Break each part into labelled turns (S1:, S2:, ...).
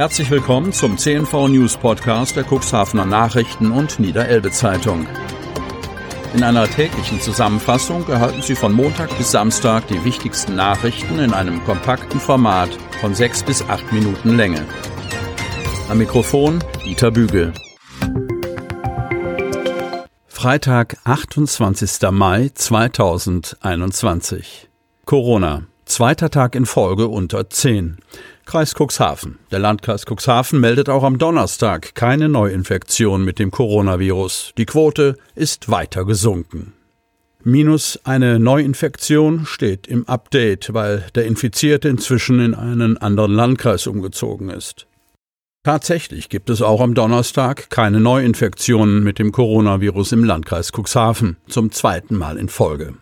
S1: Herzlich willkommen zum CNV News Podcast der Cuxhavener Nachrichten und Niederelbe Zeitung. In einer täglichen Zusammenfassung erhalten Sie von Montag bis Samstag die wichtigsten Nachrichten in einem kompakten Format von sechs bis acht Minuten Länge. Am Mikrofon Dieter Bügel. Freitag, 28. Mai 2021. Corona. Zweiter Tag in Folge unter 10. Kreis Cuxhaven. Der Landkreis Cuxhaven meldet auch am Donnerstag keine Neuinfektion mit dem Coronavirus. Die Quote ist weiter gesunken. Minus eine Neuinfektion steht im Update, weil der Infizierte inzwischen in einen anderen Landkreis umgezogen ist. Tatsächlich gibt es auch am Donnerstag keine Neuinfektionen mit dem Coronavirus im Landkreis Cuxhaven, zum zweiten Mal in Folge.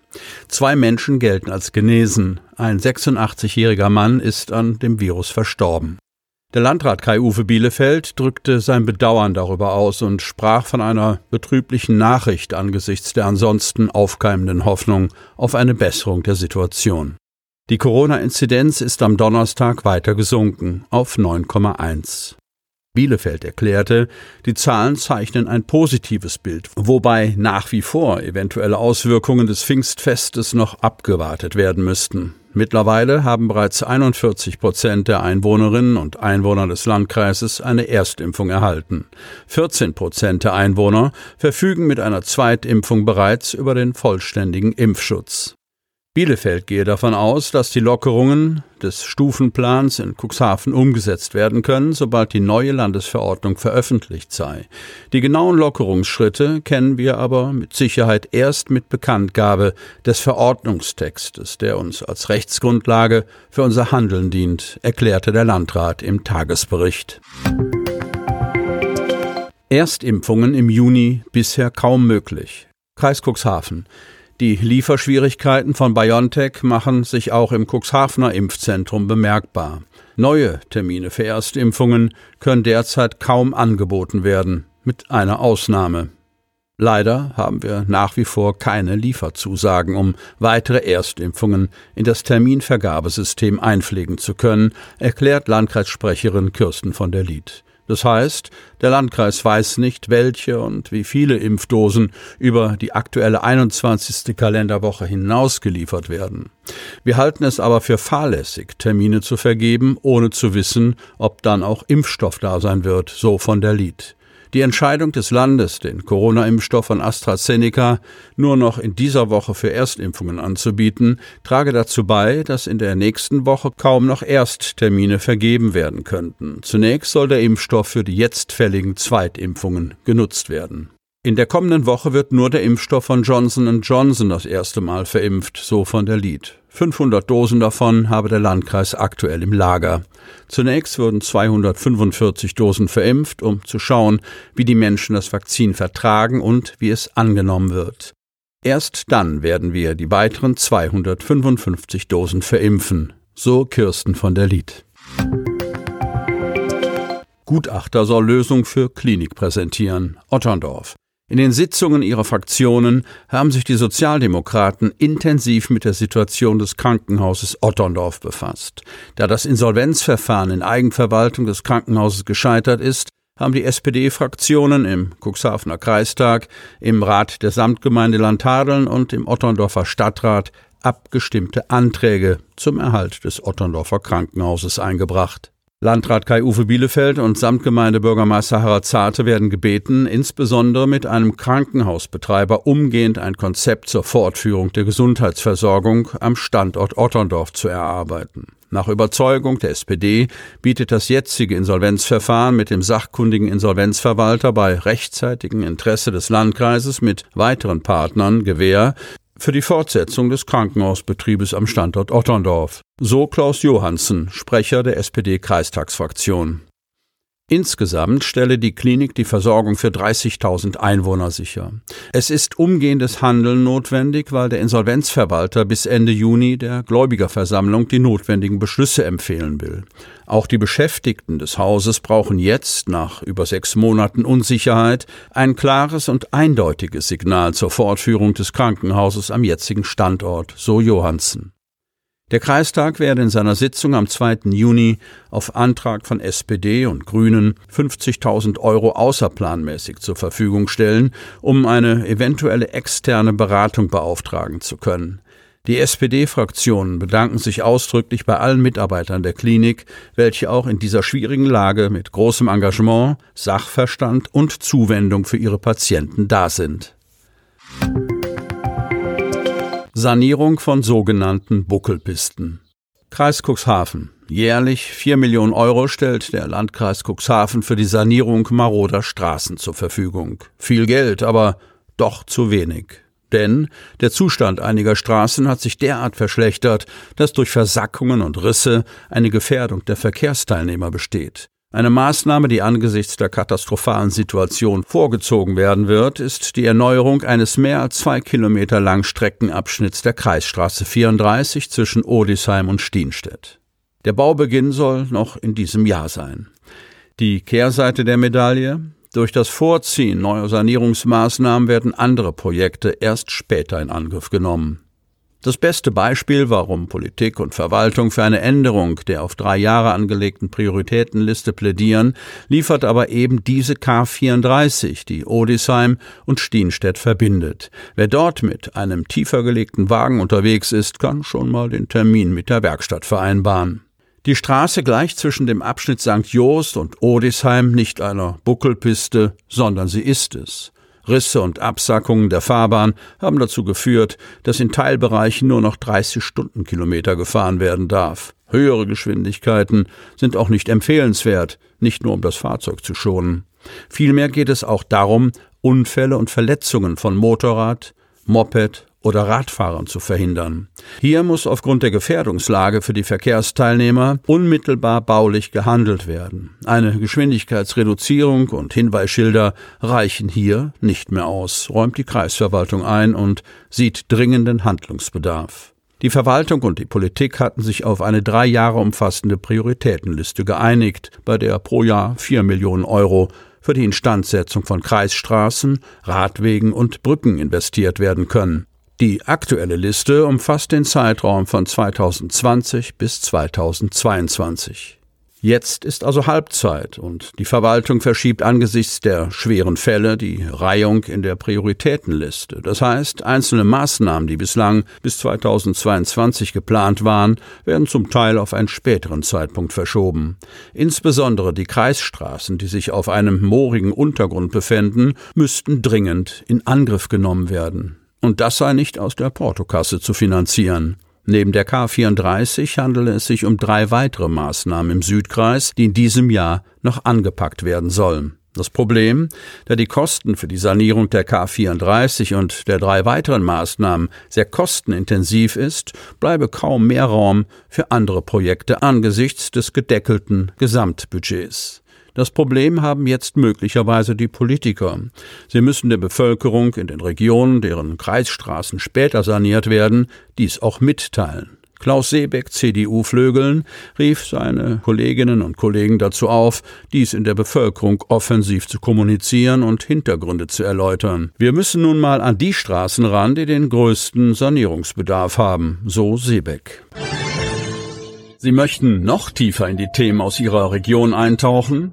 S1: Zwei Menschen gelten als genesen. Ein 86-jähriger Mann ist an dem Virus verstorben. Der Landrat Kai-Uwe Bielefeld drückte sein Bedauern darüber aus und sprach von einer betrüblichen Nachricht angesichts der ansonsten aufkeimenden Hoffnung auf eine Besserung der Situation. Die Corona-Inzidenz ist am Donnerstag weiter gesunken auf 9,1. Bielefeld erklärte, die Zahlen zeichnen ein positives Bild, wobei nach wie vor eventuelle Auswirkungen des Pfingstfestes noch abgewartet werden müssten. Mittlerweile haben bereits 41 Prozent der Einwohnerinnen und Einwohner des Landkreises eine Erstimpfung erhalten. 14 Prozent der Einwohner verfügen mit einer Zweitimpfung bereits über den vollständigen Impfschutz. Bielefeld gehe davon aus, dass die Lockerungen des Stufenplans in Cuxhaven umgesetzt werden können, sobald die neue Landesverordnung veröffentlicht sei. Die genauen Lockerungsschritte kennen wir aber mit Sicherheit erst mit Bekanntgabe des Verordnungstextes, der uns als Rechtsgrundlage für unser Handeln dient, erklärte der Landrat im Tagesbericht. Erstimpfungen im Juni bisher kaum möglich. Kreis Cuxhaven. Die Lieferschwierigkeiten von BioNTech machen sich auch im Cuxhavener Impfzentrum bemerkbar. Neue Termine für Erstimpfungen können derzeit kaum angeboten werden, mit einer Ausnahme. Leider haben wir nach wie vor keine Lieferzusagen, um weitere Erstimpfungen in das Terminvergabesystem einpflegen zu können, erklärt Landkreissprecherin Kirsten von der Lied. Das heißt, der Landkreis weiß nicht, welche und wie viele Impfdosen über die aktuelle 21. Kalenderwoche hinaus geliefert werden. Wir halten es aber für fahrlässig, Termine zu vergeben, ohne zu wissen, ob dann auch Impfstoff da sein wird, so von der Lied. Die Entscheidung des Landes, den Corona-Impfstoff von AstraZeneca nur noch in dieser Woche für Erstimpfungen anzubieten, trage dazu bei, dass in der nächsten Woche kaum noch Ersttermine vergeben werden könnten. Zunächst soll der Impfstoff für die jetzt fälligen Zweitimpfungen genutzt werden. In der kommenden Woche wird nur der Impfstoff von Johnson Johnson das erste Mal verimpft, so von der Lied. 500 Dosen davon habe der Landkreis aktuell im Lager. Zunächst wurden 245 Dosen verimpft, um zu schauen, wie die Menschen das Vakzin vertragen und wie es angenommen wird. Erst dann werden wir die weiteren 255 Dosen verimpfen, so Kirsten von der Lied. Gutachter soll Lösung für Klinik präsentieren. Otterndorf. In den Sitzungen ihrer Fraktionen haben sich die Sozialdemokraten intensiv mit der Situation des Krankenhauses Otterndorf befasst. Da das Insolvenzverfahren in Eigenverwaltung des Krankenhauses gescheitert ist, haben die SPD-Fraktionen im Cuxhavener Kreistag, im Rat der Samtgemeinde Landhadeln und im Otterndorfer Stadtrat abgestimmte Anträge zum Erhalt des Otterndorfer Krankenhauses eingebracht. Landrat Kai-Uwe Bielefeld und Samtgemeindebürgermeister Harald Zarte werden gebeten, insbesondere mit einem Krankenhausbetreiber umgehend ein Konzept zur Fortführung der Gesundheitsversorgung am Standort Otterndorf zu erarbeiten. Nach Überzeugung der SPD bietet das jetzige Insolvenzverfahren mit dem sachkundigen Insolvenzverwalter bei rechtzeitigem Interesse des Landkreises mit weiteren Partnern Gewähr, für die Fortsetzung des Krankenhausbetriebes am Standort Otterndorf. So Klaus Johansen, Sprecher der SPD-Kreistagsfraktion. Insgesamt stelle die Klinik die Versorgung für 30.000 Einwohner sicher. Es ist umgehendes Handeln notwendig, weil der Insolvenzverwalter bis Ende Juni der Gläubigerversammlung die notwendigen Beschlüsse empfehlen will. Auch die Beschäftigten des Hauses brauchen jetzt, nach über sechs Monaten Unsicherheit, ein klares und eindeutiges Signal zur Fortführung des Krankenhauses am jetzigen Standort, so Johansen. Der Kreistag werde in seiner Sitzung am 2. Juni auf Antrag von SPD und Grünen 50.000 Euro außerplanmäßig zur Verfügung stellen, um eine eventuelle externe Beratung beauftragen zu können. Die SPD-Fraktionen bedanken sich ausdrücklich bei allen Mitarbeitern der Klinik, welche auch in dieser schwierigen Lage mit großem Engagement, Sachverstand und Zuwendung für ihre Patienten da sind. Sanierung von sogenannten Buckelpisten. Kreis Cuxhaven. Jährlich 4 Millionen Euro stellt der Landkreis Cuxhaven für die Sanierung maroder Straßen zur Verfügung. Viel Geld, aber doch zu wenig. Denn der Zustand einiger Straßen hat sich derart verschlechtert, dass durch Versackungen und Risse eine Gefährdung der Verkehrsteilnehmer besteht. Eine Maßnahme, die angesichts der katastrophalen Situation vorgezogen werden wird, ist die Erneuerung eines mehr als zwei Kilometer langen Streckenabschnitts der Kreisstraße 34 zwischen Odisheim und Stienstedt. Der Baubeginn soll noch in diesem Jahr sein. Die Kehrseite der Medaille durch das Vorziehen neuer Sanierungsmaßnahmen werden andere Projekte erst später in Angriff genommen. Das beste Beispiel, warum Politik und Verwaltung für eine Änderung der auf drei Jahre angelegten Prioritätenliste plädieren, liefert aber eben diese K34, die Odisheim und Stienstedt verbindet. Wer dort mit einem tiefer gelegten Wagen unterwegs ist, kann schon mal den Termin mit der Werkstatt vereinbaren. Die Straße gleicht zwischen dem Abschnitt St. Jost und Odisheim nicht einer Buckelpiste, sondern sie ist es. Risse und Absackungen der Fahrbahn haben dazu geführt, dass in Teilbereichen nur noch 30 Stundenkilometer gefahren werden darf. Höhere Geschwindigkeiten sind auch nicht empfehlenswert, nicht nur um das Fahrzeug zu schonen. Vielmehr geht es auch darum, Unfälle und Verletzungen von Motorrad, Moped oder Radfahrern zu verhindern. Hier muss aufgrund der Gefährdungslage für die Verkehrsteilnehmer unmittelbar baulich gehandelt werden. Eine Geschwindigkeitsreduzierung und Hinweisschilder reichen hier nicht mehr aus, räumt die Kreisverwaltung ein und sieht dringenden Handlungsbedarf. Die Verwaltung und die Politik hatten sich auf eine drei Jahre umfassende Prioritätenliste geeinigt, bei der pro Jahr vier Millionen Euro für die Instandsetzung von Kreisstraßen, Radwegen und Brücken investiert werden können. Die aktuelle Liste umfasst den Zeitraum von 2020 bis 2022. Jetzt ist also Halbzeit und die Verwaltung verschiebt angesichts der schweren Fälle die Reihung in der Prioritätenliste. Das heißt, einzelne Maßnahmen, die bislang bis 2022 geplant waren, werden zum Teil auf einen späteren Zeitpunkt verschoben. Insbesondere die Kreisstraßen, die sich auf einem moorigen Untergrund befinden, müssten dringend in Angriff genommen werden. Und das sei nicht aus der Portokasse zu finanzieren. Neben der K34 handele es sich um drei weitere Maßnahmen im Südkreis, die in diesem Jahr noch angepackt werden sollen. Das Problem, da die Kosten für die Sanierung der K34 und der drei weiteren Maßnahmen sehr kostenintensiv ist, bleibe kaum mehr Raum für andere Projekte angesichts des gedeckelten Gesamtbudgets. Das Problem haben jetzt möglicherweise die Politiker. Sie müssen der Bevölkerung in den Regionen, deren Kreisstraßen später saniert werden, dies auch mitteilen. Klaus Seebeck, CDU-Flögeln, rief seine Kolleginnen und Kollegen dazu auf, dies in der Bevölkerung offensiv zu kommunizieren und Hintergründe zu erläutern. Wir müssen nun mal an die Straßen ran, die den größten Sanierungsbedarf haben, so Seebeck. Sie möchten noch tiefer in die Themen aus Ihrer Region eintauchen?